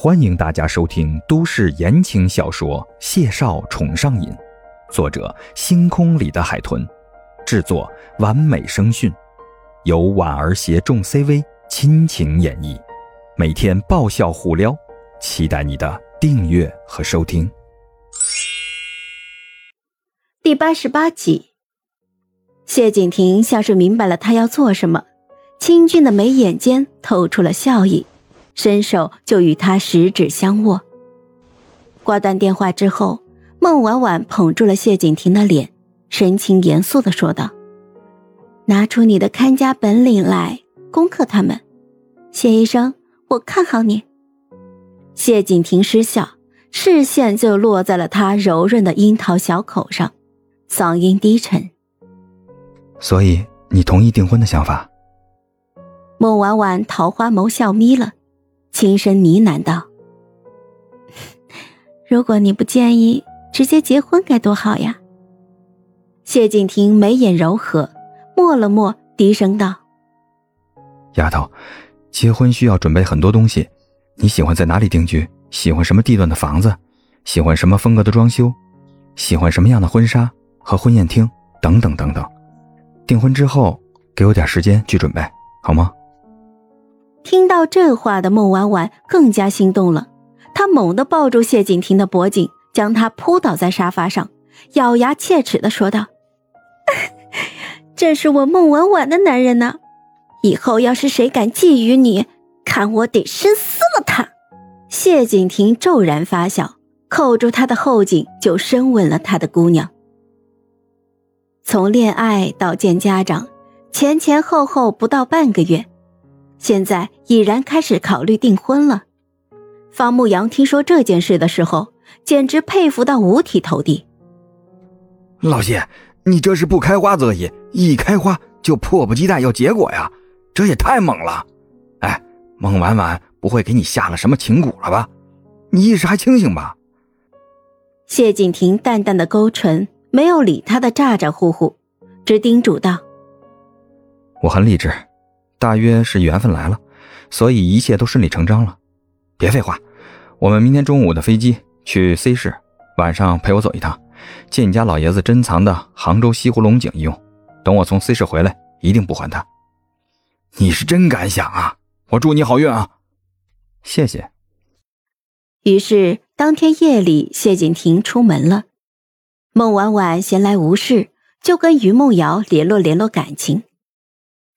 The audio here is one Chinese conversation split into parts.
欢迎大家收听都市言情小说《谢少宠上瘾》，作者：星空里的海豚，制作：完美声讯，由婉儿携众 CV 亲情演绎，每天爆笑互撩，期待你的订阅和收听。第八十八集，谢景亭像是明白了他要做什么，清俊的眉眼间透出了笑意。伸手就与他十指相握。挂断电话之后，孟婉婉捧住了谢景亭的脸，神情严肃的说道：“拿出你的看家本领来，攻克他们。谢医生，我看好你。”谢景亭失笑，视线就落在了他柔润的樱桃小口上，嗓音低沉：“所以你同意订婚的想法？”孟婉婉桃花眸笑眯了。轻声呢喃道：“ 如果你不介意，直接结婚该多好呀。”谢景亭眉眼柔和，默了默，低声道：“丫头，结婚需要准备很多东西，你喜欢在哪里定居？喜欢什么地段的房子？喜欢什么风格的装修？喜欢什么样的婚纱和婚宴厅？等等等等。订婚之后，给我点时间去准备，好吗？”听到这话的孟婉婉更加心动了，她猛地抱住谢景亭的脖颈，将他扑倒在沙发上，咬牙切齿的说道：“这是我孟婉婉的男人呢，以后要是谁敢觊觎你，看我得深撕了他！”谢景亭骤然发笑，扣住他的后颈就深吻了他的姑娘。从恋爱到见家长，前前后后不到半个月。现在已然开始考虑订婚了。方牧阳听说这件事的时候，简直佩服到五体投地。老谢，你这是不开花则已，一开花就迫不及待要结果呀，这也太猛了！哎，孟婉婉不会给你下了什么情蛊了吧？你意识还清醒吧？谢景亭淡淡的勾唇，没有理他的咋咋呼呼，只叮嘱道：“我很理智。”大约是缘分来了，所以一切都顺理成章了。别废话，我们明天中午的飞机去 C 市，晚上陪我走一趟，借你家老爷子珍藏的杭州西湖龙井一用。等我从 C 市回来，一定不还他。你是真敢想啊！我祝你好运啊！谢谢。于是当天夜里，谢景亭出门了。孟婉婉闲来无事，就跟于梦瑶联络联络感情。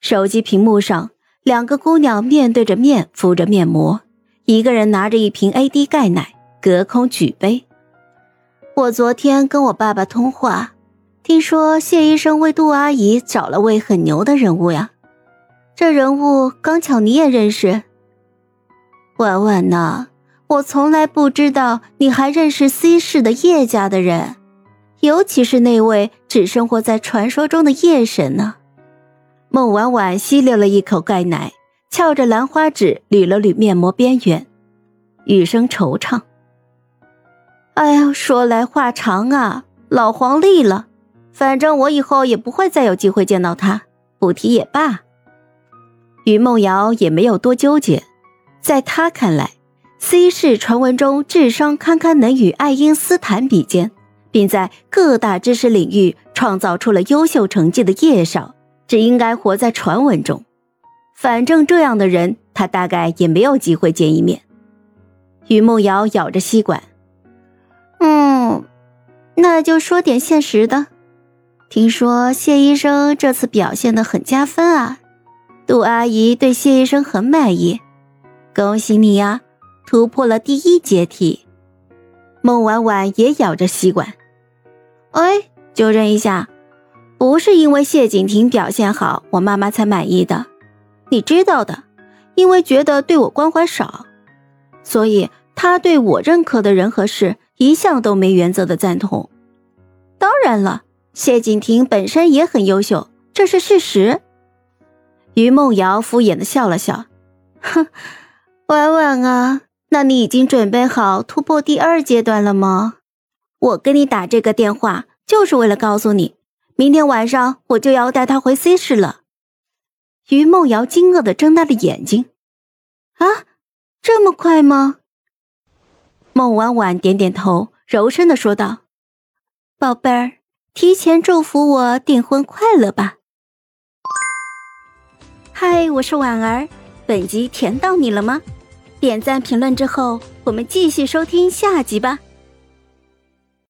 手机屏幕上，两个姑娘面对着面敷着面膜，一个人拿着一瓶 AD 钙奶，隔空举杯。我昨天跟我爸爸通话，听说谢医生为杜阿姨找了位很牛的人物呀。这人物刚巧你也认识。婉婉呐，我从来不知道你还认识 C 市的叶家的人，尤其是那位只生活在传说中的叶神呢。孟婉婉吸溜了一口钙奶，翘着兰花指捋了捋面膜边缘，语声惆怅：“哎呀，说来话长啊，老黄历了。反正我以后也不会再有机会见到他，不提也罢。”于梦瑶也没有多纠结，在他看来，C 市传闻中智商堪堪能与爱因斯坦比肩，并在各大知识领域创造出了优秀成绩的叶少。只应该活在传闻中，反正这样的人，他大概也没有机会见一面。于梦瑶咬着吸管，嗯，那就说点现实的。听说谢医生这次表现的很加分啊，杜阿姨对谢医生很满意，恭喜你呀，突破了第一阶梯。孟婉婉也咬着吸管，哎，纠正一下。不是因为谢景亭表现好，我妈妈才满意的，你知道的。因为觉得对我关怀少，所以他对我认可的人和事一向都没原则的赞同。当然了，谢景亭本身也很优秀，这是事实。于梦瑶敷衍的笑了笑，哼，婉婉啊，那你已经准备好突破第二阶段了吗？我跟你打这个电话，就是为了告诉你。明天晚上我就要带他回 C 市了。于梦瑶惊愕的睁大了眼睛，啊，这么快吗？孟婉婉点点头，柔声的说道：“宝贝儿，提前祝福我订婚快乐吧。”嗨，我是婉儿，本集甜到你了吗？点赞评论之后，我们继续收听下集吧。